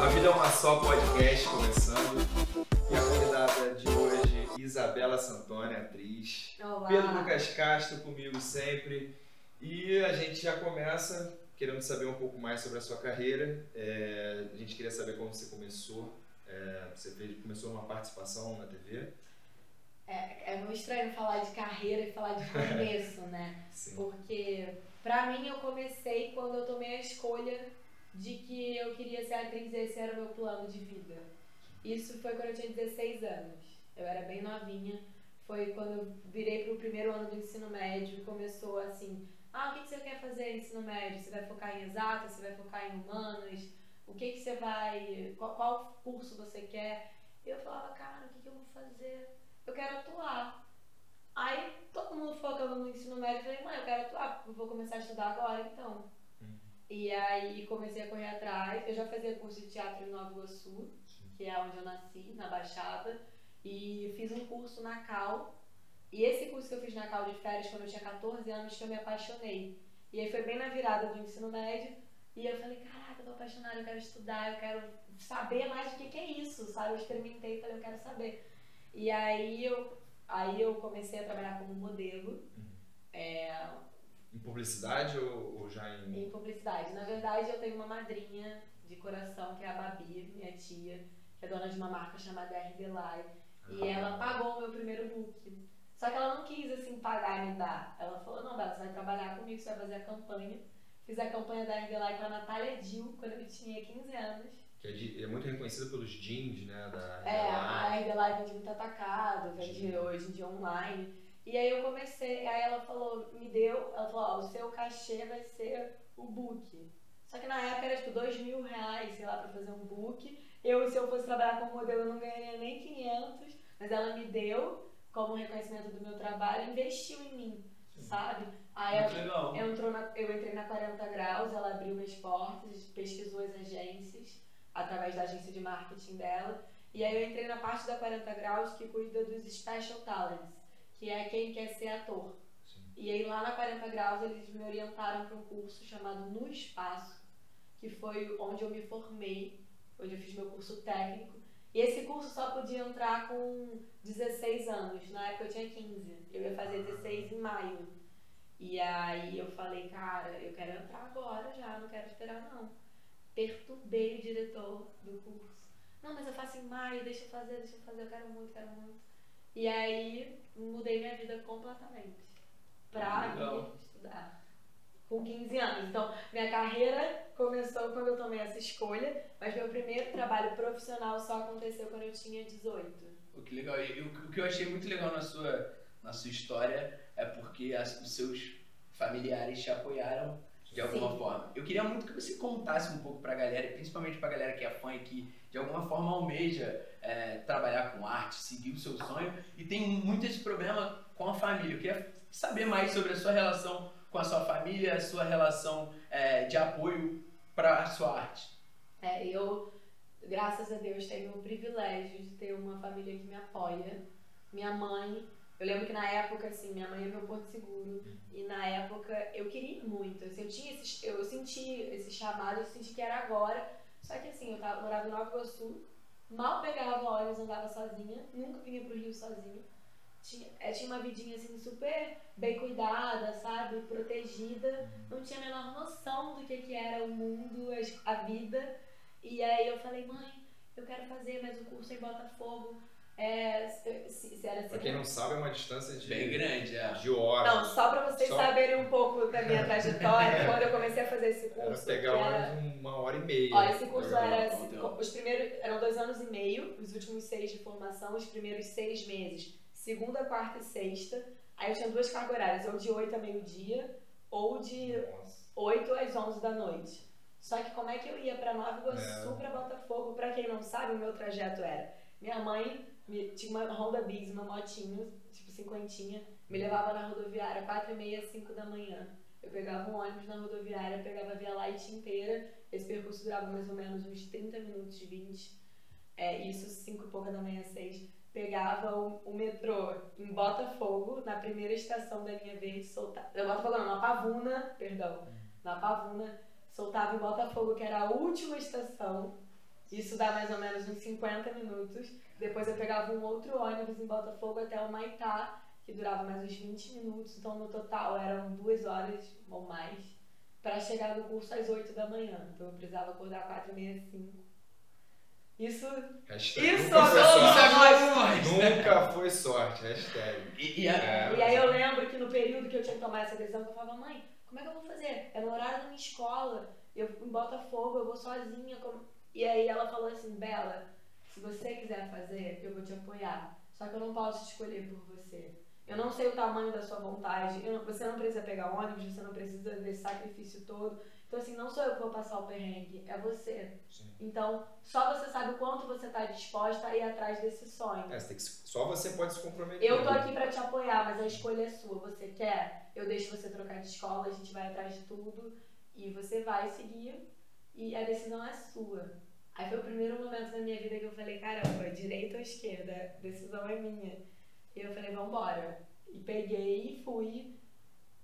A Vida é uma Só podcast começando. E a convidada de hoje, Isabela Santoni, atriz. Olá. Pedro Lucas Castro comigo sempre. E a gente já começa querendo saber um pouco mais sobre a sua carreira. É, a gente queria saber como você começou. É, você fez, começou numa participação na TV? É, é muito estranho falar de carreira e falar de começo, né? Sim. Porque pra mim eu comecei quando eu tomei a escolha de que eu queria ser atriz e esse era o meu plano de vida. Isso foi quando eu tinha 16 anos. Eu era bem novinha. Foi quando eu virei pro primeiro ano do ensino médio e começou assim: ah, o que, que você quer fazer no ensino médio? Você vai focar em exatas? Você vai focar em humanas? O que, que você vai. Qual, qual curso você quer? E eu falava: cara, o que, que eu vou fazer? Eu quero atuar. Aí todo mundo focando no ensino médio, eu falei, mãe, eu quero atuar, eu vou começar a estudar agora então. Uhum. E aí comecei a correr atrás. Eu já fazia curso de teatro em Nova Iguaçu, que é onde eu nasci, na Baixada, e fiz um curso na Cal. E esse curso que eu fiz na Cal de férias, quando eu tinha 14 anos, que eu me apaixonei. E aí foi bem na virada do ensino médio, e eu falei, caraca, eu tô apaixonada, eu quero estudar, eu quero saber mais o que, que é isso, sabe? Eu experimentei e falei, eu quero saber. E aí eu, aí eu comecei a trabalhar como modelo. É, Em publicidade ou, ou já em. em publicidade. Na verdade, eu tenho uma madrinha de coração, que é a Babi, minha tia, que é dona de uma marca chamada RD Live. E ela pagou o meu primeiro book. Só que ela não quis, assim, pagar e me dar. Ela falou, não, Bela, você vai trabalhar comigo, você vai fazer a campanha. Fiz a campanha da RD Live com a Natália Dil, quando eu tinha 15 anos. Que é, de- é muito reconhecida pelos jeans, né? Da É, a RD Live vende muito atacado, vende Sim. hoje em dia online. E aí eu comecei, aí ela falou, me deu, ela falou, ó, o seu cachê vai ser o book. Só que na época era tipo dois mil reais, sei lá, pra fazer um book. Eu, se eu fosse trabalhar como modelo, eu não ganharia nem 500, mas ela me deu como reconhecimento do meu trabalho, investiu em mim, Sim. sabe? Aí legal. Entrou na- eu entrei na 40 Graus, ela abriu minhas portas, pesquisou as agências, através da agência de marketing dela. E aí eu entrei na parte da 40 Graus que cuida dos Special Talents, que é quem quer ser ator. Sim. E aí lá na 40 Graus eles me orientaram para um curso chamado No Espaço, que foi onde eu me formei, onde eu fiz meu curso técnico. E esse curso só podia entrar com 16 anos, na época eu tinha 15. Eu ia fazer 16 em maio. E aí eu falei, cara, eu quero entrar agora já, não quero esperar não. Perturbei o diretor do curso. Não, mas eu faço em maio, deixa eu fazer, deixa eu fazer, eu quero muito, quero muito. E aí mudei minha vida completamente pra Legal. ir estudar. Com 15 anos. Então, minha carreira começou quando eu tomei essa escolha, mas meu primeiro trabalho profissional só aconteceu quando eu tinha 18. Pô, que legal. E o, o que eu achei muito legal na sua, na sua história é porque as- os seus familiares te apoiaram de alguma Sim. forma. Eu queria muito que você contasse um pouco pra galera, principalmente pra galera que é fã e que de alguma forma almeja é, trabalhar com arte, seguir o seu sonho e tem muito esse problema com a família. Eu queria saber mais sobre a sua relação com a sua família, a sua relação é, de apoio para a sua arte. É, eu, graças a Deus, tenho o privilégio de ter uma família que me apoia. Minha mãe, eu lembro que na época, assim, minha mãe é meu porto seguro. E na época eu queria muito. Assim, eu tinha esse, eu senti esse chamado, eu senti que era agora. Só que assim, eu tava, morava em Nova Iguaçu, mal pegava ônibus, andava sozinha, nunca vinha pro Rio sozinha. Tinha, é, tinha uma vidinha assim super bem cuidada, sabe? Protegida. Não tinha a menor noção do que, que era o mundo, a vida. E aí eu falei, mãe, eu quero fazer mais um curso em Botafogo. É, se, se, era Pra quem não sabe, é uma distância de, Bem grande, é. de horas. Não, só pra vocês Só- saberem um pouco da minha trajetória, quando eu comecei a fazer esse Era curso. pegar que era- uma hora e meia. Ó, esse curso Pra- era. Conteúdo. Os primeiros. Eram dois anos e meio, os últimos seis de formação, os primeiros seis meses. Segunda, quarta e sexta. Aí eu tinha duas cargas horárias, ou de 8 a meio-dia, ou de Nossa. 8 às 11 da noite. Só que como é que eu ia pra Nova Iguaçu, É. pra Botafogo? Pra quem não sabe, o meu trajeto era... Minha mãe tinha uma Honda Bis, uma motinho, tipo cinquentinha, me levava na rodoviária 4 e meia, 5 da manhã. Eu pegava um ônibus na rodoviária, pegava a Via Light inteira. Esse percurso durava mais ou menos uns 30 minutos, 20. É, isso 5 e pouca da manhã, 6. Pegava o, o metrô em Botafogo, na primeira estação da linha verde, soltava. Botafogo não, na Pavuna, perdão. Na Pavuna, soltava em Botafogo, que era a última estação. Isso dá mais ou menos uns 50 minutos. Depois eu pegava um outro ônibus em Botafogo até o Maitá, que durava mais uns 20 minutos. Então no total eram duas horas ou mais para chegar no curso às 8 da manhã. Então eu precisava acordar 4 e meia, 5. Isso. Hashtag Isso, nunca foi sorte. Nunca foi sorte. Hashtag. E, e a- É. E aí eu lembro que no período que eu tinha que tomar essa decisão, que eu falava, mãe, como é que eu vou fazer? É no horário da minha escola, eu em Botafogo, eu vou sozinha. como-" E aí ela falou assim, Bela, se você quiser fazer, eu vou te apoiar. Só que eu não posso escolher por você. Eu não sei o tamanho da sua vontade. não- você não precisa pegar ônibus, você não precisa desse sacrifício todo. Então, assim, não sou eu que vou passar o perrengue, é você. Sim. Então, só você sabe o quanto você está disposta a ir atrás desse sonho. É, você que só você pode se comprometer. Eu tô aqui pra te apoiar, mas a escolha é sua. Você quer? Eu deixo você trocar de escola, a gente vai atrás de tudo e você vai seguir e a decisão é sua. Aí foi o primeiro momento da minha vida que eu falei, caramba, direita ou esquerda, decisão é minha. E eu falei, vambora. E peguei e fui.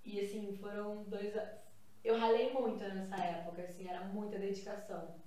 E assim, foram dois. Eu ralei muito nessa época, assim, era muita dedicação.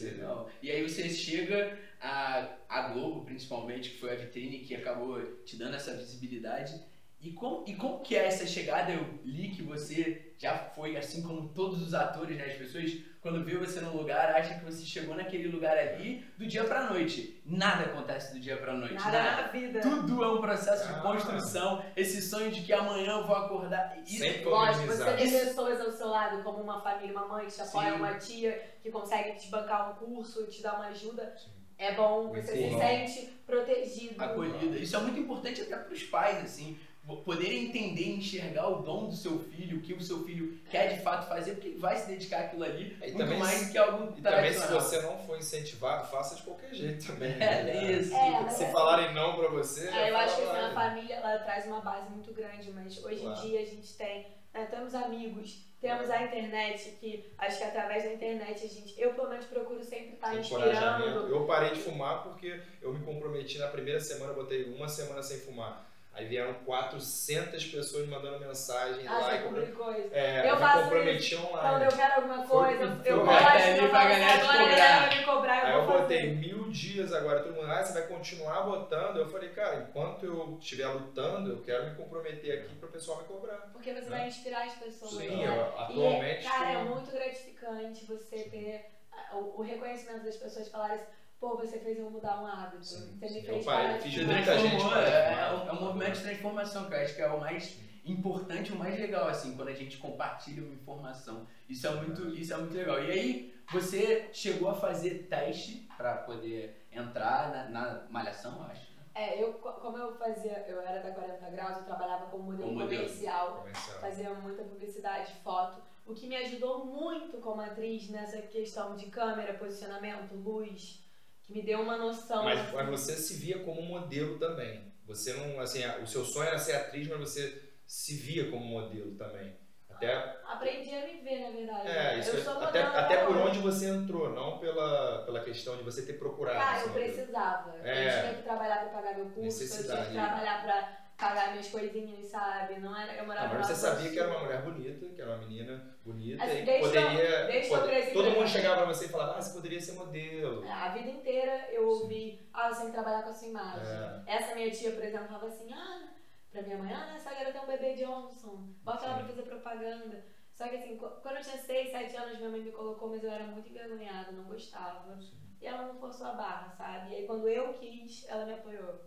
Legal. E aí você chega a, a Globo, principalmente, que foi a vitrine que acabou te dando essa visibilidade. E como, e como que é essa chegada? Eu li que você já foi, assim como todos os atores, né? As pessoas, quando vê você num lugar, acham que você chegou naquele lugar ali do dia pra noite. Nada acontece do dia pra noite. Nada na vida. Tudo é um processo de Ah. construção. Esse sonho de que amanhã eu vou acordar. Isso, Sempre Lógico, você tem pessoas ao seu lado, como uma família, uma mãe que te apoia, Sim. uma tia que consegue te bancar um curso, te dar uma ajuda. Sim. É bom, você se bom. sente protegido. acolhida. Isso é muito importante até para os pais, assim, poderem entender e enxergar o dom do seu filho, o que o seu filho quer de fato fazer, porque ele vai se dedicar àquilo ali E muito também mais se- do que algo E também, se você não for incentivado, faça de qualquer jeito também. É, né? isso. É, Se é- falarem não pra você, É, eu acho que fala, assim, família ela traz uma base muito grande, mas hoje Claro. em dia a gente tem, né, temos amigos, temos a internet, que acho que através da internet a gente, eu pelo menos procuro sempre estar encorajamento. inspirando. Eu parei de fumar porque eu me comprometi na primeira semana, eu botei uma semana sem fumar. Aí vieram 400 pessoas mandando mensagem Ah, lá compre- isso. é, Eu me faço comprometi Quando online. eu quero alguma coisa, foi eu o vou lá hashtag e pra galera te cobrar. vai me cobrar, eu Aí eu vou botei fazer. mil dias agora, todo mundo, ah, você vai continuar botando? Eu falei, cara, enquanto eu estiver lutando, eu quero me comprometer aqui para o pessoal me cobrar. Porque você Né? vai inspirar as pessoas. Sim, né? eu, atualmente. E, cara, é estou- muito gratificante você ter ah, o, o reconhecimento das pessoas falarem assim, pô, você fez eu mudar um hábito. Sim, você me fez parar de fumar." muita gente é, é um, é um movimento de transformação que eu acho que é o mais importante, o mais legal, assim, quando a gente compartilha uma informação. Isso é muito, isso é muito legal. E aí, você chegou a fazer teste para poder entrar na, na malhação, eu acho. né? É, eu, co- como eu fazia, eu era da 40 graus, eu trabalhava como modelo Como modelo. comercial, Comercial. fazia muita publicidade, foto, o que me ajudou muito como atriz nessa questão de câmera, posicionamento, luz, que me deu uma noção. Mas, assim, mas você se via como modelo também. Você não, assim, o seu sonho era ser atriz, mas você se via como modelo também. Até, Aprendi a me ver, na verdade. é, isso eu é- sou até, até por onde você entrou, não pela, pela questão de você ter procurado. Ser eu precisava. É. Eu tinha que trabalhar pra pagar meu curso, eu tinha que trabalhar pra pagar minhas coisinhas, sabe? Não era, eu morava mas você sabia que era uma mulher bonita, que era uma menina bonita, Assim, e que desde poderia. desde pode- todo mundo chegava pra você e falava, ah, você poderia ser modelo. É, A vida inteira eu ouvi, ah, você tem que trabalhar com a sua imagem. É. Essa minha tia, por exemplo, falava assim, ah, pra minha mãe, ah, essa garota é um bebê Johnson, bota ela pra fazer propaganda. Só que assim, qu- quando eu tinha 6, 7 anos, minha mãe me colocou, mas eu era muito envergonhada, não gostava. E ela não forçou a barra, sabe? E aí quando eu quis, ela me apoiou.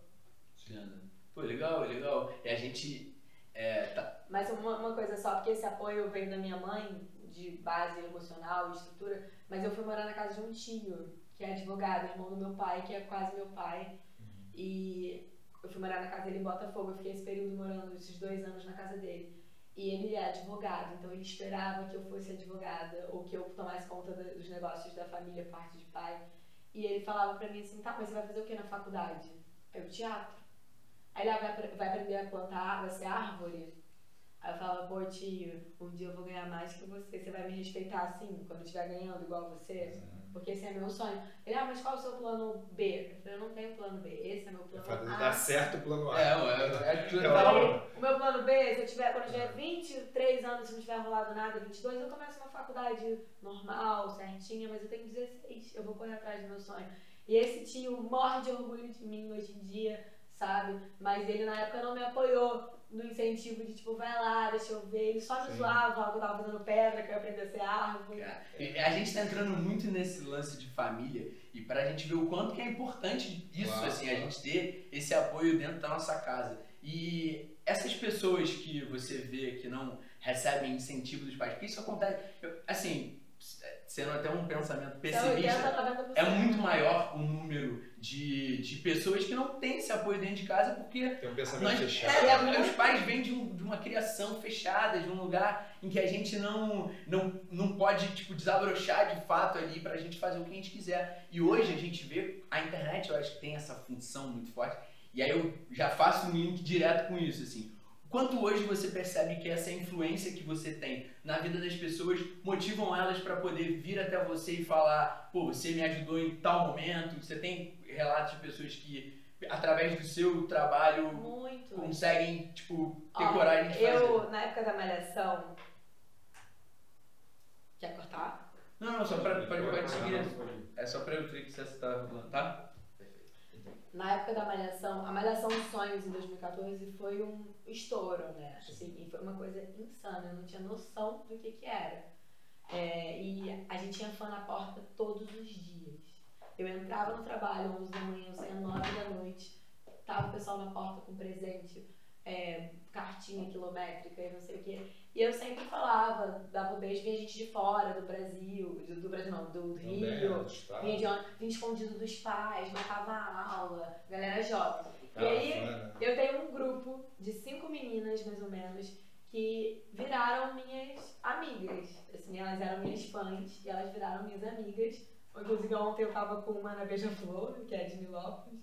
Pô, legal, legal. E a gente é, tá, Mas uma, uma coisa só, porque esse apoio veio da minha mãe, de base emocional, estrutura, mas eu fui morar na casa de um tio, que é advogado, irmão do meu pai, que é quase meu pai. E eu fui morar na casa dele em Botafogo, eu fiquei esse período morando, esses dois anos na casa dele. E ele é advogado, então ele esperava que eu fosse advogada, ou que eu tomasse conta dos negócios da família, parte de pai. E ele falava pra mim assim, tá, mas você vai fazer o que na faculdade? Aí eu, teatro. Aí ele ah, vai, vai aprender a plantar, vai ser árvore. Aí eu falava, pô, tio, um dia eu vou ganhar mais que você, você vai me respeitar assim, quando eu estiver ganhando igual você? Porque esse é meu sonho. Ele, ah, mas qual é o seu plano B? Eu falei, eu não tenho plano B, esse é meu plano A. dar certo o plano A. É, é, é, tudo É Eu o- falei, o meu plano B, se eu tiver, quando eu tiver 23 anos, se não tiver rolado nada, 22, eu começo uma faculdade normal, certinha, mas eu tenho 16, eu vou correr atrás do meu sonho. E esse tio morre de orgulho de mim hoje em dia, sabe? Mas ele na época não me apoiou no incentivo de tipo, vai lá, deixa eu ver. Ele só me Sim. zoava, falava que eu tava fazendo pedra, que eu ia aprender a ser árvore. A gente tá entrando muito nesse lance de família e pra gente ver o quanto que é importante isso, Claro, assim, a gente ter esse apoio dentro da nossa casa. E essas pessoas que você vê que não recebem incentivo dos pais, porque isso acontece, eu- assim, sendo até um pensamento Então, 80, pessimista, 90%. é muito maior o número de, de pessoas que não têm esse apoio dentro de casa porque Tem um pensamento nós, fechado. é, é, os pais vêm de, um- de uma criação fechada, de um lugar em que a gente não, não, não pode tipo, desabrochar de fato ali pra gente fazer o que a gente quiser. E hoje a gente vê, a internet eu acho que tem essa função muito forte, e aí eu já faço um link direto com isso, assim. Quanto hoje você percebe que essa influência que você tem na vida das pessoas motivam elas para poder vir até você e falar, pô, você me ajudou em tal momento, você tem relatos de pessoas que através do seu trabalho Muito. conseguem, tipo, ter Ó, coragem de fazer. Eu, na época da malhação. Quer cortar? Não, não, só Ah, seguir. É só pra eu ver que você tá falando, tá? Na época da Malhação, a Malhação Sonhos em 2014 foi um estouro, né? Assim, e foi uma coisa insana, eu não tinha noção do que que era. É, e a gente tinha fã na porta todos os dias. Eu entrava no trabalho 11 da manhã, eu saía 9 da noite, tava o pessoal na porta com presente, é, cartinha quilométrica e não sei o quê. E eu sempre falava, dava um beijo, vinha gente de fora, do Brasil, do, do Brasil não, do Rio, Também, Vinha, de onde, vinha escondido dos pais, matava a aula, galera jovem. E aí, eu tenho um grupo de cinco meninas, mais ou menos, que viraram minhas amigas. Assim, elas eram minhas fãs e elas viraram minhas amigas. Inclusive, ontem eu tava com uma na Beija-Flor, que é de Nilópolis.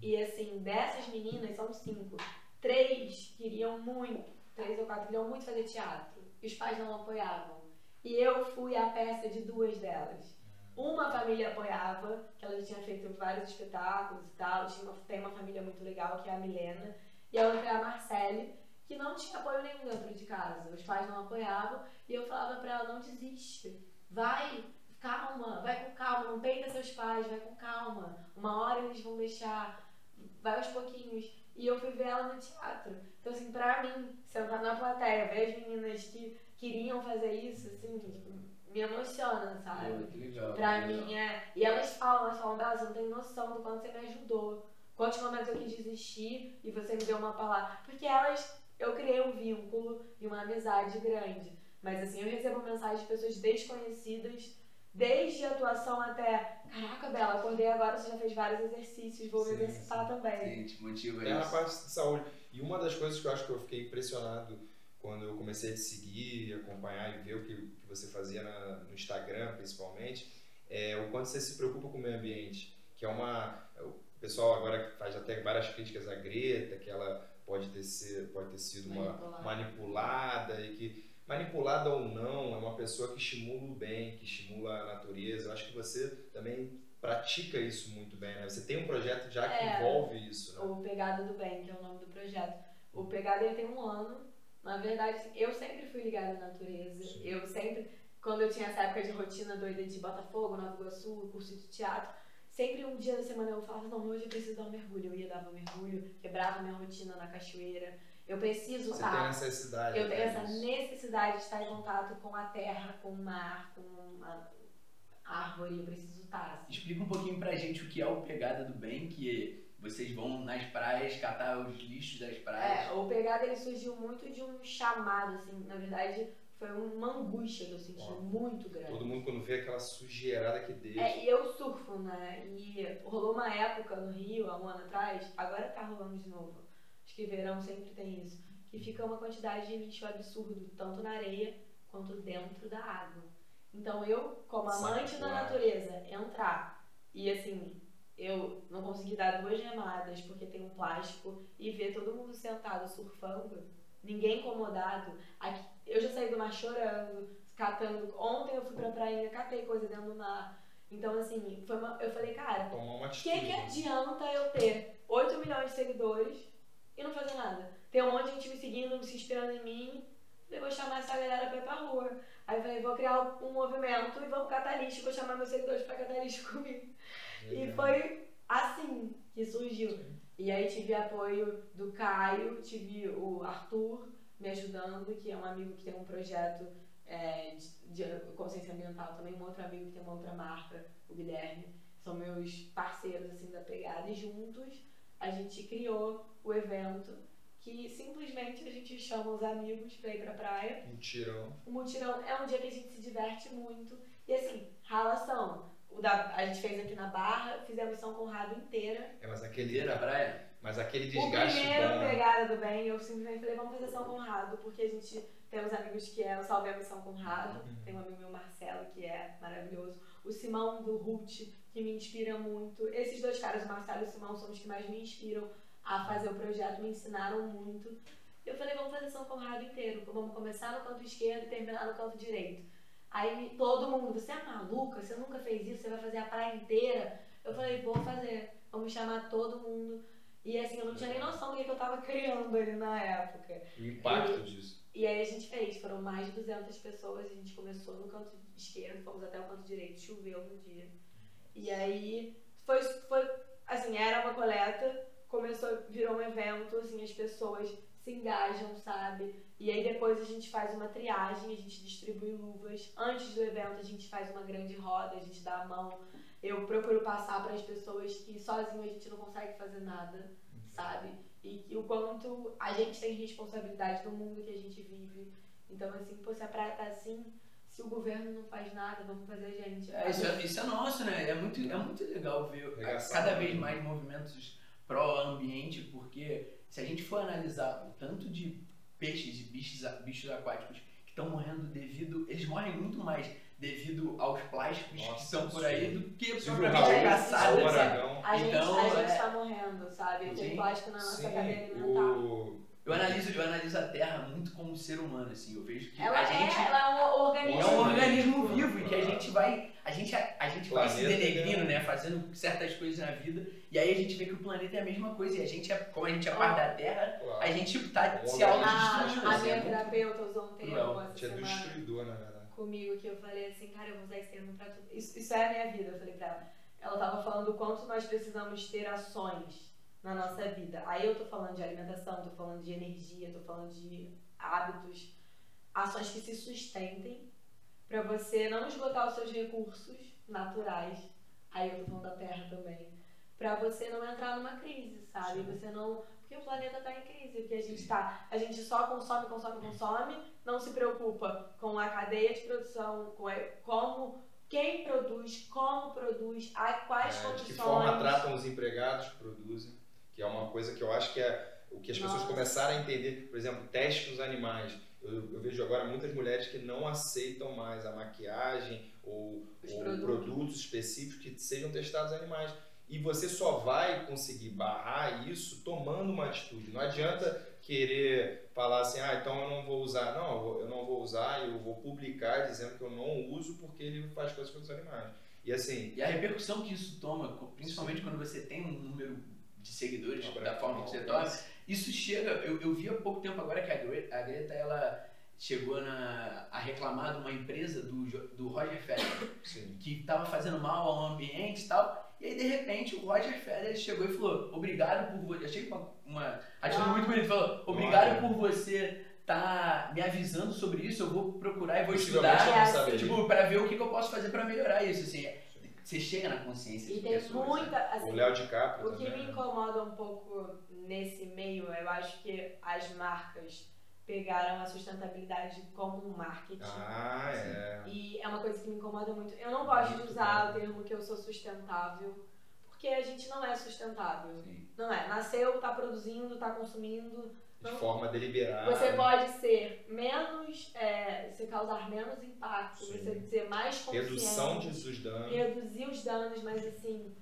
E, assim, dessas meninas, são cinco. Três queriam muito, três ou quatro queriam muito fazer teatro. E os pais não apoiavam. E eu fui a peça de duas delas. Uma família apoiava, que ela já tinha feito vários espetáculos e tal, tinha tem uma família muito legal, que é a Milena, e a outra é a Marcele, que não tinha apoio nenhum dentro de casa. Os pais não apoiavam, e eu falava pra ela, não desiste, vai, calma, vai com calma, não peita seus pais, vai com calma. Uma hora eles vão deixar, vai aos pouquinhos. E eu fui ver ela no teatro. Então, assim, pra mim, sentar na plateia, ver as meninas que queriam fazer isso, assim, tipo, me emociona, sabe? Pô, que legal. Pra que mim é. E elas falam, elas falam, Bela, você não tem noção do quanto você me ajudou. Quantos momentos eu quis desistir e você me deu uma palavra. Porque elas, eu criei um vínculo e uma amizade grande. Mas assim, eu recebo mensagens de pessoas desconhecidas, desde a atuação até. Caraca, Bela, acordei agora, você já fez vários exercícios, vou me exercitar também. Sim, te motiva na isso. parte de saúde. E uma das coisas que eu acho que eu fiquei impressionado quando eu comecei a te seguir, acompanhar e ver o que, que você fazia na- no Instagram, principalmente, é o quanto você se preocupa com o meio ambiente. Que é uma. O pessoal agora faz até várias críticas à Greta, que ela pode ter, ser, pode ter sido uma Manipulada. manipulada e que manipulada ou não é uma pessoa que estimula o bem, que estimula a natureza. Eu acho que você também pratica isso muito bem, né? Você tem um projeto já que É. envolve isso, né? O Pegada do Bem, que é o nome do projeto. O Pegada ele tem um ano. Na verdade, assim, eu sempre fui ligada à natureza. Sim. Eu sempre, quando eu tinha essa época de rotina doida de Botafogo, Nova Iguaçu, curso de teatro, sempre um dia da semana eu falava, não, hoje eu preciso dar um mergulho. Eu ia dar um mergulho, quebrava minha rotina na cachoeira. Eu preciso Você tem estar. necessidade. Eu tenho essa necessidade de estar em contato com a terra, com o mar, com uma árvore. Eu preciso estar. Assim. Explica um pouquinho pra gente o que é o Pegada do Bem, que vocês vão nas praias catar os lixos das praias. É, o pegada ele surgiu muito de um chamado, assim, na verdade foi uma angústia que eu senti Ó. muito grande. Todo mundo quando vê aquela sujeirada que deixa. É, e eu surfo, né? E rolou uma época no Rio, há um ano atrás, agora tá rolando de novo. Acho que verão sempre tem isso. Que fica uma quantidade de lixo absurdo, tanto na areia quanto dentro da água. Então eu, como amante da natureza, entrar e assim, eu não consegui dar duas remadas porque tem um plástico e ver todo mundo sentado surfando, ninguém incomodado. Aqui, eu já saí do mar chorando, catando. Ontem eu fui pra praia, catei coisa dentro do mar. Então, assim, foi uma, eu falei, cara, o que, que adianta eu ter 8 milhões de seguidores e não fazer nada? Ter um monte de gente me seguindo, se inspirando em mim. Eu vou chamar essa galera pra ir pra rua. Aí eu falei, vou criar um movimento e vamos catar lixo, vou chamar meus seguidores pra catar lixo comigo. E foi assim que surgiu. E aí tive apoio do Caio, tive o Arthur me ajudando, que é um amigo que tem um projeto é, de, de consciência ambiental também, um outro amigo que tem uma outra marca, o Guilherme. São meus parceiros assim da pegada e juntos a gente criou o evento que simplesmente a gente chama os amigos pra ir pra praia Um tirão. o mutirão é um dia que a gente se diverte muito. E assim, ralação. O da, a gente fez aqui na Barra, fizemos São Conrado inteira. É, mas aquele, Inteira a praia? mas aquele O desgaste primeiro bom. pegada do bem, eu simplesmente falei, vamos fazer São Conrado, porque a gente tem uns amigos que é o Salvemos São Conrado. Uhum. Tem um amigo meu, Marcelo, que é maravilhoso. O Simão do Ruth, que me inspira muito. Esses dois caras, o Marcelo e o Simão, são os que mais me inspiram a fazer o projeto, me ensinaram muito. Eu falei, vamos fazer São Conrado inteiro. Vamos começar no canto esquerdo e terminar no canto direito. Aí todo mundo, você é maluca? Você nunca fez isso? Você vai fazer a praia inteira? Eu falei, vou fazer. Vamos chamar todo mundo. E assim, eu não tinha nem noção do que que eu tava criando ali na época. O impacto disso. E aí a gente fez, foram mais de 200 pessoas, a gente começou no canto esquerdo, fomos até o canto direito, choveu no dia. E aí foi, foi assim, era uma coleta, começou, virou um evento, assim, as pessoas se engajam, sabe? E aí depois a gente faz uma triagem, a gente distribui luvas. Antes do evento a gente faz uma grande roda, a gente dá a mão. Eu procuro passar para as pessoas que sozinho a gente não consegue fazer nada, sabe? E, o quanto a gente tem responsabilidade no mundo que a gente vive. Então, assim, pô, se a praia tá assim, se o governo não faz nada, vamos fazer a gente. É, isso, é, isso é nosso, né? É muito, é muito legal ver Arregaçar, cada né? vez mais movimentos pró-ambiente, porque se a gente for analisar o tanto de peixes e bichos, bichos aquáticos que estão morrendo devido. Eles morrem muito mais devido aos plásticos que Nossa, estão por aí do que propriamente? Aragão. A gente, Então, a gente é- tá morrendo, sabe? Tem plástico na nossa Sim, cadeia alimentar. o... Eu analiso, eu analiso a Terra muito como ser humano, assim. Eu vejo que Ela, a gente é, ela é um organismo. é um Nossa, organismo vivo e que a gente vai a gente, a gente vai se denegrindo, né? né? Fazendo certas coisas na vida e aí a gente vê que o planeta é a mesma coisa e a gente é, como a gente é parte da Terra Claro. a gente tá Um se organismo A, autodestruindo a assim, é minha terapeuta usou um termo essa A gente é destruidor, na verdade. Comigo que eu falei assim, cara, eu vou usar esse termo pra tudo. Isso, isso é a minha vida, eu falei pra ela. Ela tava falando o quanto nós precisamos ter ações na nossa vida. Aí eu tô falando de alimentação, tô falando de energia, tô falando de hábitos, ações que se sustentem pra você não esgotar os seus recursos naturais. Aí eu tô falando da terra também. Pra você não entrar numa crise, sabe? Sim. Você não. Porque o planeta tá em crise, porque a gente tá. A gente só consome, consome, consome, não se preocupa com a cadeia de produção, com a- como. Quem produz, como produz, a quais É, de condições. que forma tratam os empregados que produzem, que é uma coisa que eu acho que é o que as pessoas Nossa. começaram a entender. Por exemplo, teste nos animais. Eu, eu vejo agora muitas mulheres que não aceitam mais a maquiagem ou, ou produtos. produtos. específicos que sejam testados animais. E você só vai conseguir barrar isso tomando uma atitude. Não adianta querer falar assim, ah, então eu não vou usar. Não, eu não vou usar, eu vou publicar dizendo que eu não uso porque ele faz coisas com os animais. E assim, e a repercussão que isso toma principalmente quando você tem um número de seguidores Não, da forma que você toma isso chega eu, eu vi há pouco tempo agora que a Greta, a Greta ela chegou na, a reclamar de uma empresa do, do Roger Federer sim. que estava fazendo mal ao ambiente e tal. E aí, de repente, o Roger Federer chegou e falou: Obrigado por você. Achei uma, uma atitude Ah. muito bonita. Falou: Obrigado por você tá me avisando sobre isso. Eu vou procurar e vou estudar. Tipo, pra ver o que, que eu posso fazer pra melhorar isso. Assim, você chega na consciência E de tem pessoas. muita. né? Assim, O Léo DiCaprio O que também. me né? incomoda um pouco nesse meio, eu acho que as marcas pegaram a sustentabilidade como um marketing. Ah, é. E é uma coisa que me incomoda muito. Eu não gosto de Muito usar bom. o termo que eu sou sustentável, porque a gente não é sustentável. Sim. Não é. Nasceu, tá produzindo, tá consumindo. De forma deliberada. Você pode ser menos. é, você causar menos impacto, Sim. você ser mais consciente. Redução de, dos danos. reduzir os danos, mas assim,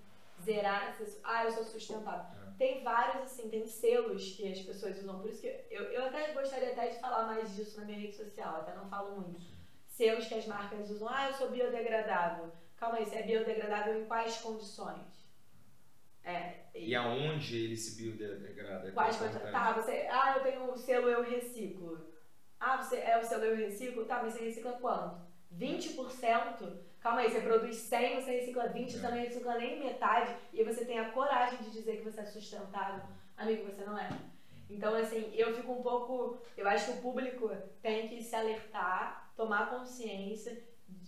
zerar. Ah, eu sou sustentável. É. tem vários, assim, tem selos que as pessoas usam. Por isso que eu, eu até gostaria até de falar mais disso na minha rede social, até não falo muito. Selos que as marcas usam. Ah, eu sou biodegradável. Calma aí, você é biodegradável em quais condições? É, E aonde ele se biodegrada? Quais Qual condições? é? Tá, você. Ah, eu tenho o selo Eu Reciclo. Ah, você é o selo Eu Reciclo? Tá, mas você recicla quanto? 20%? Calma aí, você produz 100, você recicla 20, você É. não recicla nem metade, e você tem a coragem de dizer que você é sustentável. Amigo, você não é. Então, assim, eu fico um pouco. Eu acho que o público tem que se alertar, tomar consciência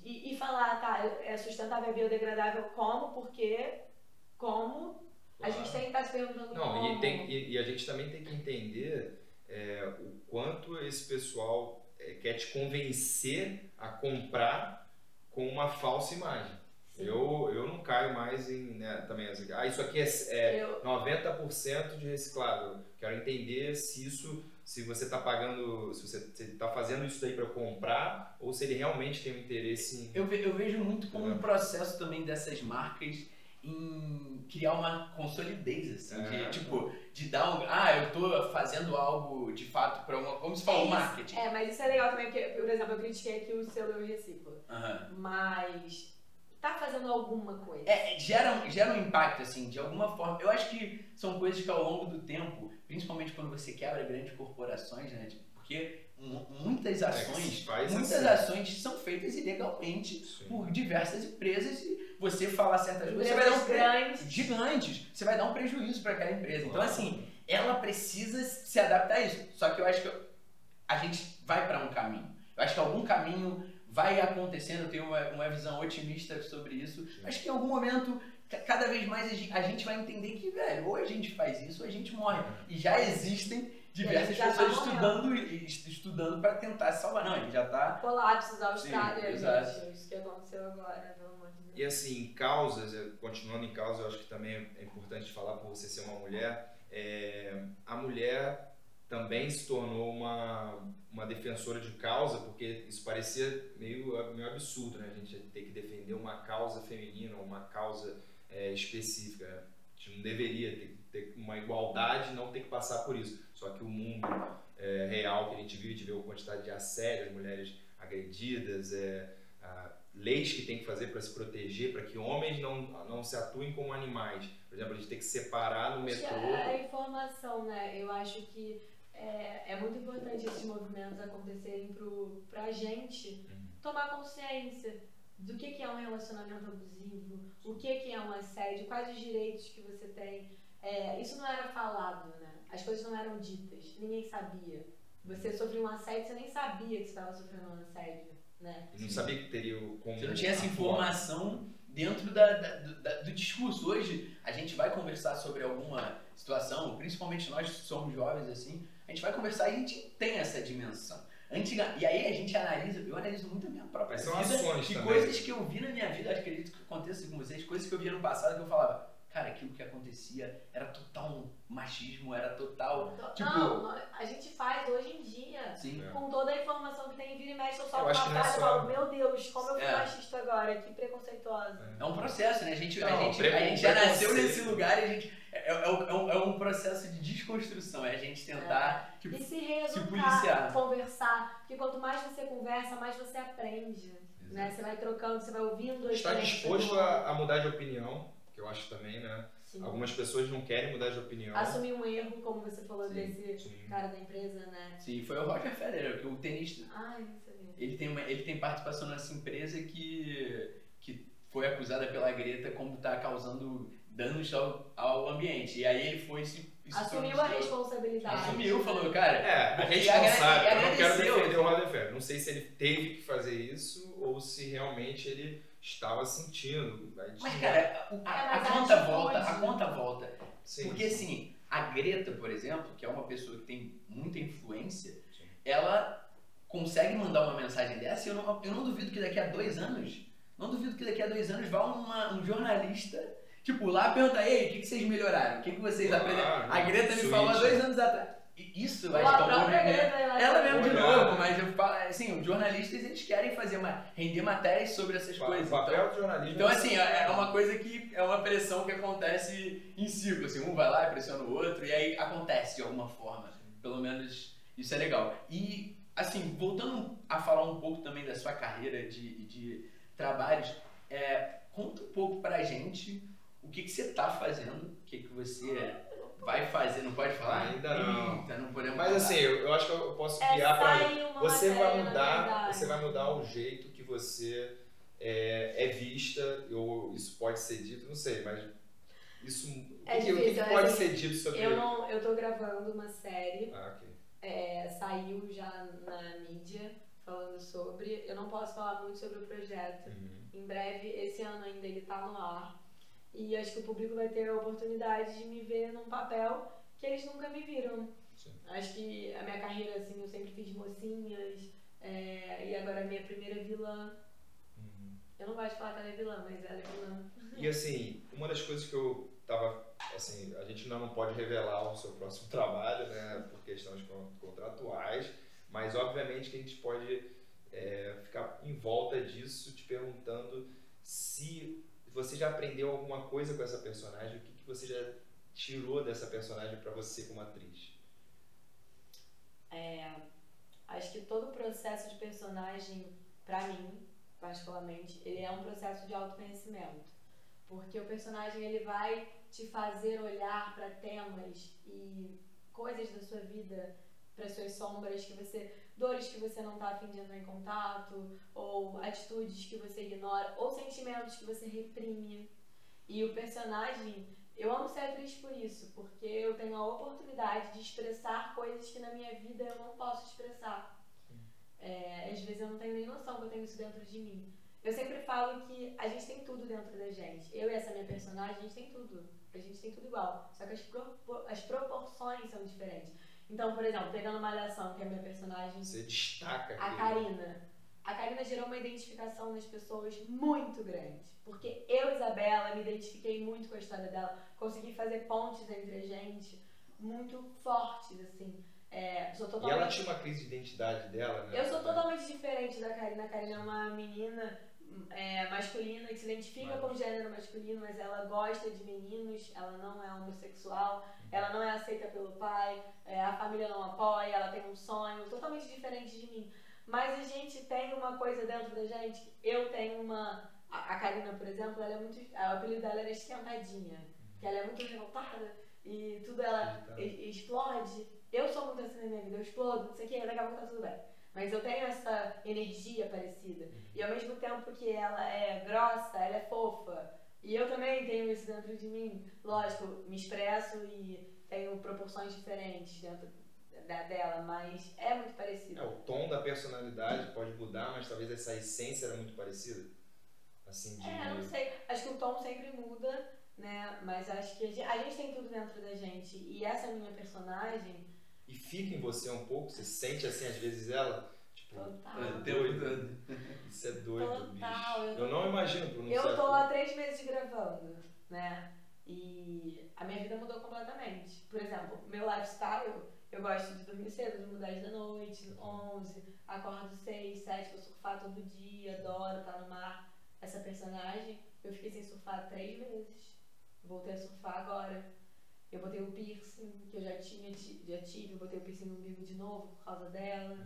e, e falar, tá, é sustentável, é biodegradável como, porque, como. A Claro. gente tem que estar se perguntando Não, como. e, tem- e- e a gente também tem que entender é, o quanto esse pessoal é, quer te convencer a comprar com uma falsa imagem. Sim. Eu, eu não caio mais em né, também assim, ah, isso aqui é, é Eu- 90% de reciclável. Quero entender se isso, se você está pagando, se você está fazendo isso daí para comprar ou se ele realmente tem um interesse em. Eu, ve- eu vejo muito como um processo também dessas marcas em criar uma consolidez, assim, É. de, tipo, de dar um. Ah, eu tô fazendo algo de fato para uma. Como se falou, É isso. marketing. É, mas isso é legal também, porque, por exemplo, eu critiquei aqui o selo Eu Reciclo. Aham. Mas tá fazendo alguma coisa. É, gera, gera um impacto, assim, de alguma forma. Eu acho que são coisas que ao longo do tempo, principalmente quando você quebra grandes corporações, né? tipo, porque muitas É, ações, faz muitas assim. ações são feitas ilegalmente Sim. por diversas empresas e você falar certas coisas, você vai dar um Empresas pre... grandes. gigantes, você vai dar um prejuízo para aquela empresa. Então, assim, ela precisa se adaptar a isso. Só que eu acho que a gente vai para um caminho. Eu acho que algum caminho vai acontecendo. Eu tenho uma, uma visão otimista sobre isso. Sim. Acho que em algum momento, ca- cada vez mais a gen- a gente vai entender que, velho, ou a gente faz isso ou a gente morre. E já existem diversas já tá pessoas morrendo. estudando e est- estudando para tentar salvar. Não, ele já tá. Colapsos, Austrália, Sim, exato. gente. Isso que aconteceu agora, pelo amor de Deus. E assim, em causas, eh, continuando em causa, eu acho que também é importante falar por você ser uma mulher, é, a mulher também se tornou uma, uma defensora de causa, porque isso parecia meio, meio absurdo, né? A gente ter que defender uma causa feminina, uma causa eh, específica. A gente não deveria ter, ter uma igualdade, não ter que passar por isso. Só que o mundo eh, real que a gente vive, a gente vê a quantidade de assédio, as mulheres agredidas, é, a- leis que tem que fazer para se proteger, para que homens não, não se atuem como animais. Por exemplo, a gente tem que separar no metrô. é a informação, né? Eu acho que é, é muito importante esses movimentos acontecerem pro, pra gente Uhum. tomar consciência do que, que é um relacionamento abusivo, o que, que é um assédio, quais os direitos que você tem. É, isso não era falado, né? As coisas não eram ditas, ninguém sabia. Você sofreu um assédio, você nem sabia que você estava sofrendo um assédio, né? E não sabia que teria o como. Você não tinha essa informação dentro da, da- do, da- do discurso. Hoje a gente vai conversar sobre alguma situação, principalmente nós que somos jovens assim, a gente vai conversar e a gente tem essa dimensão. Antiga, e aí a gente analisa, eu analiso muito a minha própria Mas são vida ações e também. coisas que eu vi na minha vida, acredito que aconteça com vocês, coisas que eu vi no passado que eu falava, cara, aquilo que acontecia era total machismo, era total. Tipo- não, não, a gente faz hoje em dia. É. com toda a informação que tem, vira e mexe, eu Eu acho uma que não é e só- falo, meu Deus, como eu fui É. machista agora, que preconceituosa. É um processo, né? A gente, a Não, gente, pre- a gente já nasceu nesse lugar e a gente. É, é, é um, é um processo de desconstrução, é a gente tentar. Tipo, E se se reeducar, policiar. conversar, porque quanto mais você conversa, mais você aprende. Né? Você vai trocando, você vai ouvindo a Está disposto a, a mudar de opinião, que eu acho também, né? Sim. Algumas pessoas não querem mudar de opinião. Assumir um erro, como você falou Sim, desse Sim. cara da empresa, né? sim, foi o Roger Federer, que o tenista. Ai. Ele tem, uma, ele tem participação nessa empresa que, que foi acusada pela Greta como tá causando danos ao, ao ambiente. E aí ele foi se. se Assumiu a responsabilidade. Assumiu, falou, cara. É, não sabe, e eu não quero defender o Federer. Não sei se ele teve que fazer isso ou se realmente ele estava sentindo. A gente Mas, cara, a, É, a a conta volta, a né? conta volta. Sim, Porque sim. assim, a Greta, por exemplo, que é uma pessoa que tem muita influência, Sim. ela consegue mandar uma mensagem dessa e eu não, eu não duvido que daqui a dois anos, não duvido que daqui a dois anos vá uma- um jornalista, tipo, lá perguntar, ei, o que, que vocês melhoraram? O que, que vocês Claro, aprenderam? A Greta me falou há dois anos atrás. isso é um própria movimento. Greta, ela mesmo de novo, mas eu falo, assim, os jornalistas eles querem fazer uma, render matérias sobre essas O coisas. papel Então, do jornalismo então é assim, é é uma coisa que é uma pressão que acontece em ciclo, assim, um vai lá e pressiona o outro e aí acontece de alguma forma. Pelo menos isso é legal. E assim, voltando a falar um pouco também da sua carreira de, de trabalhos, é, conta um pouco pra gente o que, que você tá fazendo, o que, que você vai fazer, não pode falar? Ainda não. Eita, não podemos Mas falar. assim, eu, eu acho que eu posso É, guiar pra. sai uma Você vai mudar, você vai mudar o jeito que você é, é vista, ou isso pode ser dito, não sei, mas isso. o É que, que- o que difícil, que é pode assim, ser dito sobre Eu não, eu tô gravando uma série, Ah, ok. é, saiu já na mídia falando sobre. Eu não posso falar muito sobre o projeto. Uhum. Em breve, esse ano ainda ele tá no ar. E acho que o público vai ter a oportunidade de me ver num papel que eles nunca me viram. Sim. Acho que a minha carreira, assim, eu sempre fiz mocinhas. é, e agora a minha primeira vilã. Uhum. Eu não gosto de falar que ela é vilã, mas ela é vilã. E assim, uma das coisas que eu tava. Assim, a gente ainda não pode revelar o seu próximo trabalho, né? Por questões con- contratuais, mas obviamente que a gente pode é, ficar em volta disso te perguntando se você já aprendeu alguma coisa com essa personagem, o que, que você já tirou dessa personagem pra você como atriz. É, acho que todo processo de personagem, pra mim, particularmente, ele é um processo de autoconhecimento. Porque o personagem ele vai te fazer olhar para temas e coisas da sua vida, para suas sombras que você, dores que você não tá afim de entrar em contato, ou atitudes que você ignora, ou sentimentos que você reprime. E o personagem, eu amo ser atriz por isso, porque eu tenho a oportunidade de expressar coisas que na minha vida eu não posso expressar. É, às vezes eu não tenho nem noção que eu tenho isso dentro de mim. Eu sempre falo que a gente tem tudo dentro da gente. Eu e essa minha personagem, a gente tem tudo. A gente tem tudo igual. Só que as, propor- as proporções são diferentes. Então, por exemplo, pegando Malhação, que é a minha personagem, Você destaca a. Karina. A Karina gerou uma identificação nas pessoas muito grande. Porque eu, Isabela, me identifiquei muito com a história dela. Consegui fazer pontes entre a gente muito fortes, assim. É, sou E totalmente... ela tinha uma crise de identidade dela, né? Eu sou totalmente diferente da Karina. A Karina é uma menina é, masculina que se identifica Mas- com gênero masculino, mas ela gosta de meninos, ela não é homossexual, ela não é aceita pelo pai, é, a família não apoia, ela tem um sonho totalmente diferente de mim. Mas a gente tem uma coisa dentro da gente, eu tenho uma. A, a Karina, por exemplo, ela é muito. O apelido dela era esquentadinha, que ela é muito revoltada e tudo ela e- explode. Eu sou muito assim na minha vida, eu explodo, não sei o que, daqui a pouco tá tudo bem. Mas eu tenho essa energia parecida. E ao mesmo tempo que ela é grossa, ela é fofa. E eu também tenho isso dentro de mim. Lógico, me expresso e tenho proporções diferentes dentro da, dela, mas é muito É, parecido. o tom da personalidade pode mudar, mas talvez essa essência era muito parecida. Assim, de. É, não sei. Acho que o tom sempre muda, né? Mas acho que a gente, a gente tem tudo dentro da gente. E essa minha personagem, E fica em você um pouco, você sente assim, às vezes ela. Tipo, total. É, doido. doido. isso é doido, Total, bicho. eu Eu não imagino pronunciar. Eu tô há três meses gravando, né? E a minha vida mudou completamente. Por exemplo, meu lifestyle, eu gosto de dormir cedo, durmo 10 da noite, 11, acordo 6, 7, vou surfar todo dia, adoro estar no mar. Essa personagem, eu fiquei sem surfar três meses. Voltei a surfar agora. Eu botei o piercing, que eu já tinha, ti- já tive, eu botei o piercing no umbigo de novo por causa dela.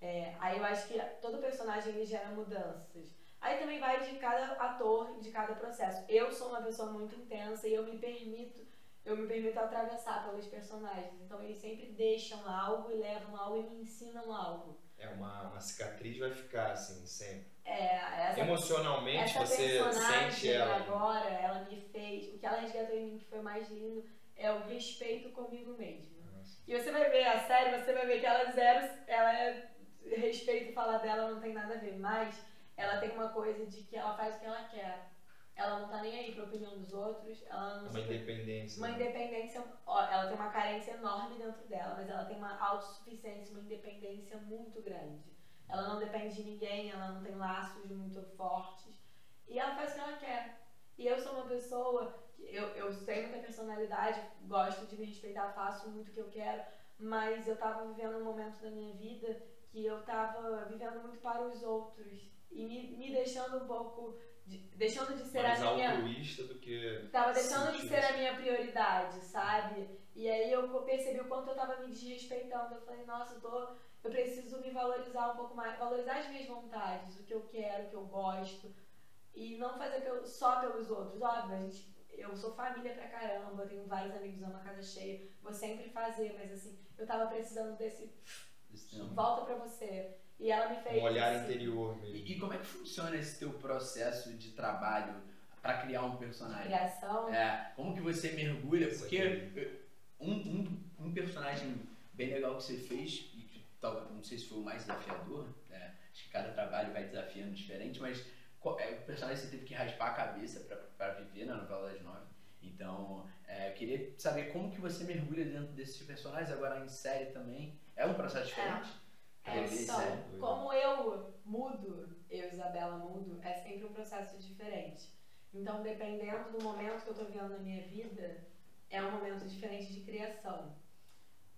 É, aí eu acho que todo personagem ele gera mudanças. Aí também vai de cada ator de cada processo. Eu sou uma pessoa muito intensa e eu me permito, eu me permito atravessar pelos personagens. Então eles sempre deixam algo e levam algo e me ensinam algo. É uma, uma cicatriz vai ficar assim, sempre. É, essa, Emocionalmente essa você sente ela. agora, ela me fez. O que ela resgatou em mim que foi mais lindo é o respeito comigo mesma. Nossa. E você vai ver a série, você vai ver que ela é zero, ela é respeito falar dela não tem nada a ver, mas ela tem uma coisa de que ela faz o que ela quer. Ela não tá nem aí pra opinião dos outros, ela É não uma se independência. uma né? independência, ó, ela tem uma carência enorme dentro dela, mas ela tem uma autossuficiência, uma independência muito grande. Ela não depende de ninguém, ela não tem laços muito fortes. E ela faz o que ela quer. E eu sou uma pessoa eu, eu tenho muita personalidade, gosto de me respeitar, faço muito o que eu quero, mas eu tava vivendo um momento da minha vida que eu tava vivendo muito para os outros e me, me deixando um pouco de, deixando de ser Mais a minha altruísta do que. Tava deixando de ser a minha prioridade, sabe? E aí eu percebi o quanto eu tava me desrespeitando. Eu falei, nossa, eu tô. Eu preciso me valorizar um pouco mais, valorizar as minhas vontades, o que eu quero, o que eu gosto. E não fazer pelo- só pelos outros. Óbvio, a gente, eu sou família pra caramba, eu tenho vários amigos, amo a casa cheia, vou sempre fazer, mas assim, eu tava precisando desse volta pra você. E ela me fez. Um olhar assim, interior mesmo. E, e como é que funciona esse teu processo de trabalho pra criar um personagem? Criação. É, como que você mergulha? Porque um, um, um personagem bem legal que você fez, e que talvez, não sei se foi o mais desafiador, né? acho que cada trabalho vai desafiando diferente, mas o personagem você teve que raspar a cabeça pra viver na novela das nove. Então, é, eu queria saber como que você mergulha dentro desses personagens, agora em série também. É um processo diferente? É, viver então, série? como eu mudo, eu Isabela mudo, é sempre um processo diferente. Então, dependendo do momento que eu tô vivendo na minha vida, é um momento diferente de criação.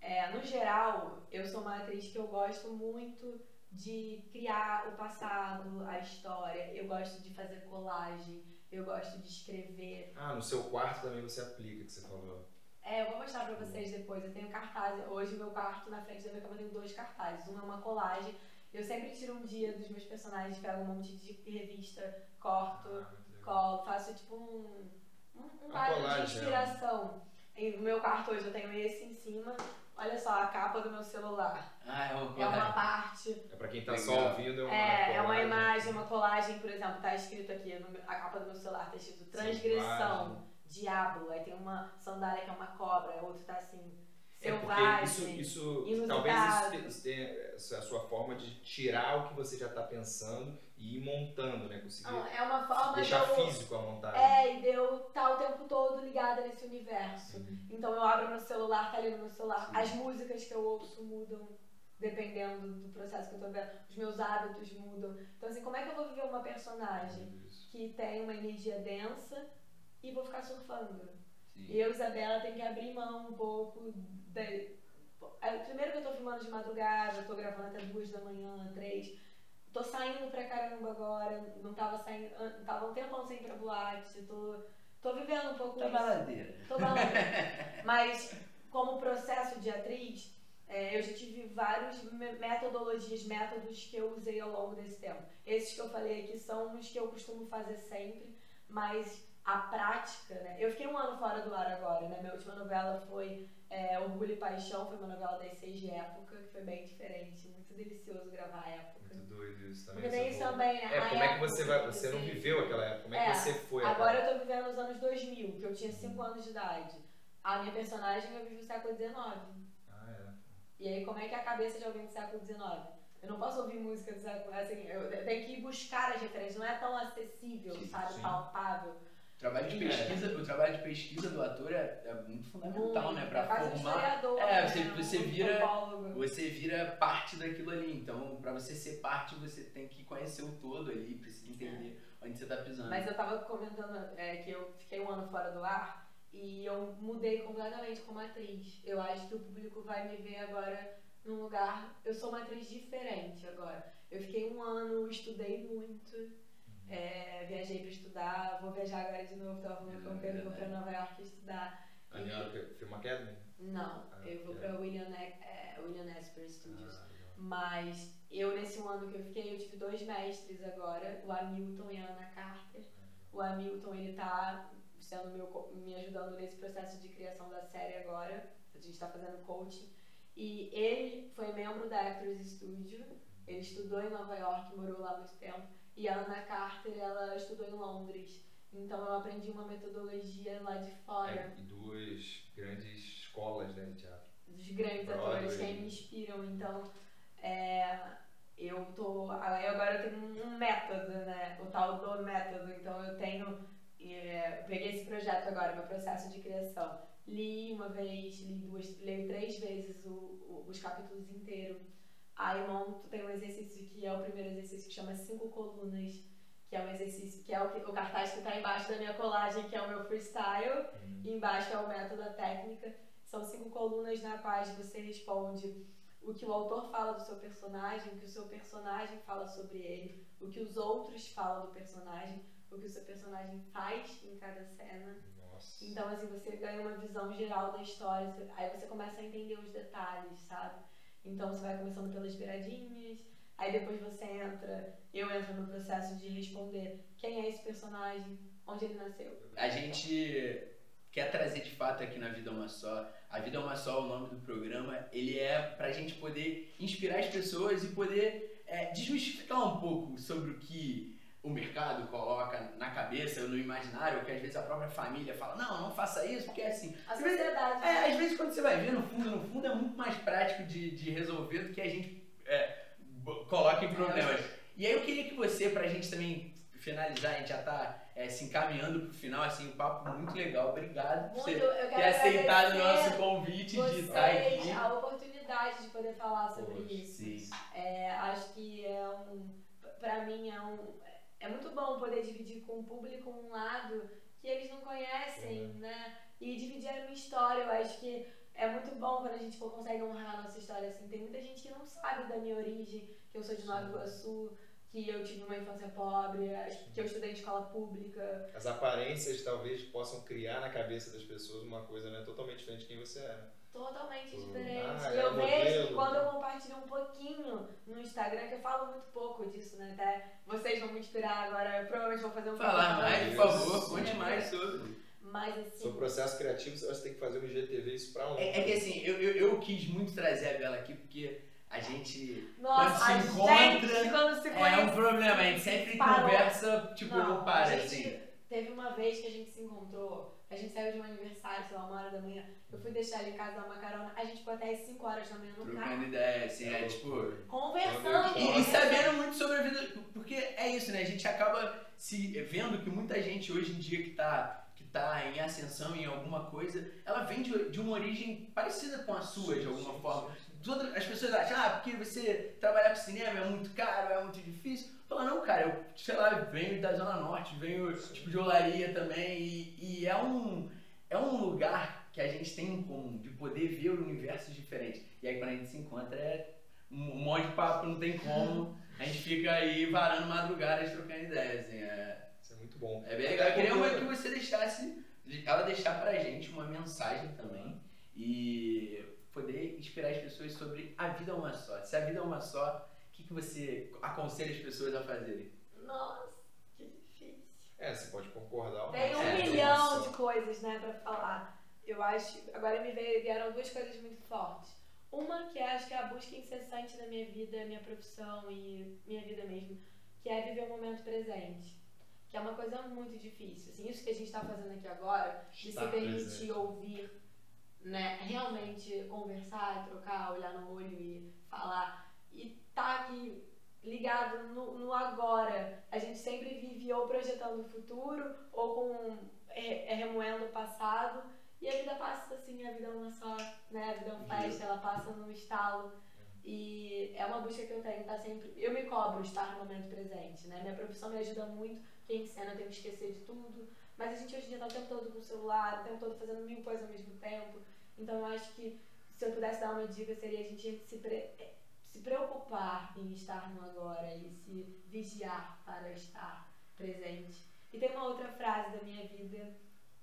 É, no geral, eu sou uma atriz que eu gosto muito de criar o passado, a história. Eu gosto de fazer colagem, eu gosto de escrever. Ah, no seu quarto também você aplica, que você falou. É, eu vou mostrar pra vocês depois. Eu tenho cartazes. Hoje, meu quarto, na frente da minha cama, eu tenho dois cartazes. Um é uma colagem. Eu sempre tiro um dia dos meus personagens, pego um monte de revista, corto, Ah, colo, faço tipo um, um, um Uma quadro de colagem, inspiração. No meu quarto hoje eu tenho esse em cima. Olha só, a capa do meu celular. Ah, é uma É uma colagem. parte. É pra quem tá Legal. só ouvindo, é uma É, é uma colagem. imagem, uma colagem, por exemplo, tá escrito aqui, no a capa do meu celular tá escrito transgressão, diabo, aí tem uma sandália que é uma cobra, a outra tá assim, É porque selvagem. isso, isso inusitado. talvez isso, tenha- é a sua forma de tirar o que você já tá pensando e ir montando, né? Conseguir Não, é uma forma de deixar eu, físico a montagem. É, e de eu estar o tempo todo ligada nesse universo. Uhum. Então eu abro meu celular, tá ali no meu celular. Sim. As músicas que eu ouço mudam dependendo do processo que eu tô vendo. Os meus hábitos mudam. Então assim, como é que eu vou viver uma personagem Isso. que tem uma energia densa e vou ficar surfando? Sim. E eu, Isabela, tem que abrir mão um pouco. Da... É, Primeiro que eu tô filmando de madrugada, eu tô gravando até duas da manhã, três. Tô saindo pra caramba agora, não tava saindo, tava um tempão sem ir pra boate, tô, tô vivendo um pouco Tá isso. baladeira. Tô falando. Mas como processo de atriz, é, eu já tive várias me- metodologias, métodos que eu usei ao longo desse tempo. Esses que eu falei aqui são os que eu costumo fazer sempre, mas a prática, né? Eu fiquei um ano fora do ar agora, né? Minha última novela foi é, Orgulho e Paixão, foi uma novela das seis de época, que foi bem diferente, muito delicioso gravar a época. Muito doido isso também. Porque isso também, né? É, como é que você vai. Você não assim, viveu aquela época, como é que É, você foi Agora eu tô vivendo os anos 2000, que eu tinha 5 anos de idade. A minha personagem eu vivo no século XIX. Ah, é. E aí, como é que é a cabeça de alguém do século XIX? Eu não posso ouvir música do século assim, eu tenho que ir buscar as referências, não é tão acessível, Sim, sabe? sim. Palpável. O trabalho de É. pesquisa, o trabalho de pesquisa do ator é, é muito fundamental, Muito. né? É um formar. É, né? você- você vira-. Você vira parte daquilo ali. Então, pra você ser parte, você tem que conhecer o todo ali, precisa entender onde você tá pisando. Mas eu tava comentando é, que eu fiquei um ano fora do ar e eu mudei completamente como atriz. Eu acho que o público vai me ver agora num lugar. Eu sou uma atriz diferente agora. Eu fiquei um ano, estudei muito, é, viajei pra estudar, vou viajar agora de novo, tava falando com o Pedro, vou pra Nova York estudar. A New York Film Academy? Não, Ah, eu vou pra William, é, William Esper Studios. Ah. Mas eu, nesse um ano que eu fiquei, eu tive dois mestres agora, o Hamilton e a Ana Carter. O Hamilton, ele tá sendo meu, me ajudando nesse processo de criação da série agora. A gente tá fazendo coaching. E ele foi membro da Actors Studio. Ele estudou em Nova York, morou lá muito tempo. E a Ana Carter, ela estudou em Londres. Então eu aprendi uma metodologia lá de fora. É, e duas grandes escolas né, de teatro. dos grandes Broadway. atores que me inspiram. Então, é, eu tô. Agora eu tenho um método, né? O tal do método. Então eu tenho. é, peguei esse projeto agora, meu processo de criação. Li uma vez, li duas, leio três vezes o, o- os capítulos inteiros. Aí monto, tem um exercício que é o primeiro exercício que chama Cinco Colunas, que é um exercício que é o, que- o cartaz que está embaixo da minha colagem, que é o meu freestyle. E embaixo é o método, a técnica. São cinco colunas na quais você responde o que o autor fala do seu personagem, o que o seu personagem fala sobre ele, o que os outros falam do personagem, o que o seu personagem faz em cada cena. Nossa. Então, assim, você ganha uma visão geral da história, aí você começa a entender os detalhes, sabe? Então, você vai começando pelas beiradinhas, aí depois você entra, eu entro no processo de responder quem é esse personagem, onde ele nasceu. A gente quer trazer de fato aqui na Vida é Uma Só. A Vida é Uma Só, o nome do programa, ele é pra gente poder inspirar as pessoas e poder é, desmistificar um pouco sobre o que o mercado coloca na cabeça, no imaginário, que às vezes a própria família fala, não, não faça isso, porque é assim. A Às vezes- sociedade. É, às vezes quando você vai ver, no fundo, no fundo é muito mais prático de, de resolver do que a gente é, coloca em problemas. E aí eu queria que você, pra gente também finalizar, a gente já tá é, se encaminhando pro final, assim, um papo muito legal. Obrigado por Muito, você eu quero ter aceitado o nosso convite de estar aqui. a oportunidade de poder falar sobre isso. É, acho que é um, pra mim é um, é bom poder dividir com o público um lado que eles não conhecem, né? E dividir a minha história, eu acho que é muito bom quando a gente consegue honrar a nossa história assim. Tem muita gente que não sabe da minha origem, que eu sou de Nova. Iguaçu, que eu tive uma infância pobre, que eu estudei em escola pública. As aparências talvez possam criar na cabeça das pessoas uma coisa né, totalmente diferente de quem você é. Totalmente Hum. diferente. Ah, e é eu vejo que quando eu compartilho um pouquinho no Instagram, que eu falo muito pouco disso, né? Até vocês vão me inspirar agora, eu provavelmente vou fazer um Falar mais, por favor, conte É, mais sobre. Mas assim. Seu processo criativo, você tem que fazer um IGTV isso pra um. É, é que assim, eu, eu, eu quis muito trazer a Bela aqui porque a gente. Nossa, quando a se encontra, gente, quando se É conhece. um problema, a gente sempre Parou. conversa, tipo, não, para, a gente assim. Teve uma vez que a gente se encontrou, a gente saiu de um aniversário, sei lá, uma hora da manhã. Eu fui deixar ele em casa dar uma carona, a gente ficou até as 5 horas da manhã no carro, Trocando ideia, assim, é tipo. conversando. E, e sabendo muito sobre a vida, porque é isso, né? A gente acaba se vendo que muita gente hoje em dia que tá, que tá em ascensão em alguma coisa, ela vem de, de uma origem parecida com a sua, de alguma forma. Todas as pessoas acham, ah, porque você trabalhar com cinema é muito caro, é muito difícil. Cara, eu, sei lá, venho da Zona Norte, venho tipo de olaria também, e, e é um é um lugar que a gente tem em comum, de poder ver universos diferentes. E aí quando a gente se encontra é um monte de papo, não tem como. A gente fica aí varando madrugadas trocando ideias, assim, é, Isso é muito bom. é bem legal. Eu queria uma- que você deixasse, ela deixar pra gente uma mensagem também e poder inspirar as pessoas sobre a vida é uma só. Se a vida é uma só, que, que você aconselha as pessoas a fazerem? Nossa, que difícil. É, você pode concordar Tem um É, milhão Nossa. de coisas, né, pra falar. Eu acho. Agora me veio- vieram duas coisas muito fortes. Uma que acho que é a busca incessante da minha vida, minha profissão e minha vida mesmo, que é viver o momento presente. Que é uma coisa muito difícil. Assim, isso que a gente tá fazendo aqui agora, de Estar se permitir presente. ouvir, né, realmente conversar, trocar, olhar no olho e falar. E tá aqui ligado no, no agora. A gente sempre vive ou projetando o futuro ou com é, é, remoendo o passado. E a vida passa assim, a vida é uma só, né? A vida é uma festa, ela passa num estalo. E é uma busca que eu tenho, tá sempre. Eu me cobro estar no momento presente, né? Minha profissão me ajuda muito, porque em cena eu tenho que esquecer de tudo. Mas a gente hoje em dia tá o tempo todo com o celular, o tempo todo fazendo mil coisas ao mesmo tempo. Então eu acho que se eu pudesse dar uma dica seria a gente se, pre- se preocupar em estar no agora e se vigiar para estar presente. E tem uma outra frase da minha vida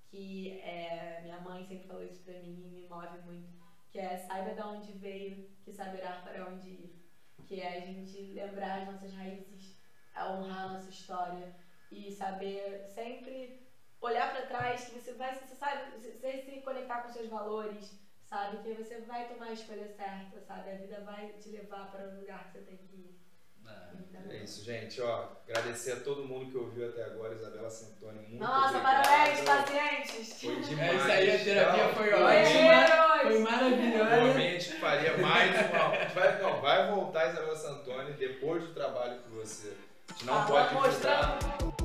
que é, minha mãe sempre falou isso pra mim e me move muito, que é saiba de onde veio, que saberá para onde ir. Que é a gente lembrar as nossas raízes, honrar a nossa história e saber sempre olhar pra trás que você vai, você sabe, você se conectar com seus valores, sabe? Que você vai tomar a escolha certa, sabe? A vida vai te levar para o lugar que você tem que ir. Então, É isso, gente. Ó, agradecer a todo mundo que ouviu até agora, Isabela Santoni. Muito Nossa, obrigado. parabéns, pacientes! Foi É demais. isso aí, a terapia Não, foi ótima. Foi maravilhosa. Realmente faria mais uma. Vai, não, vai voltar Isabela Santoni depois do trabalho com você. A gente não Ah, pode mostrando divulgar.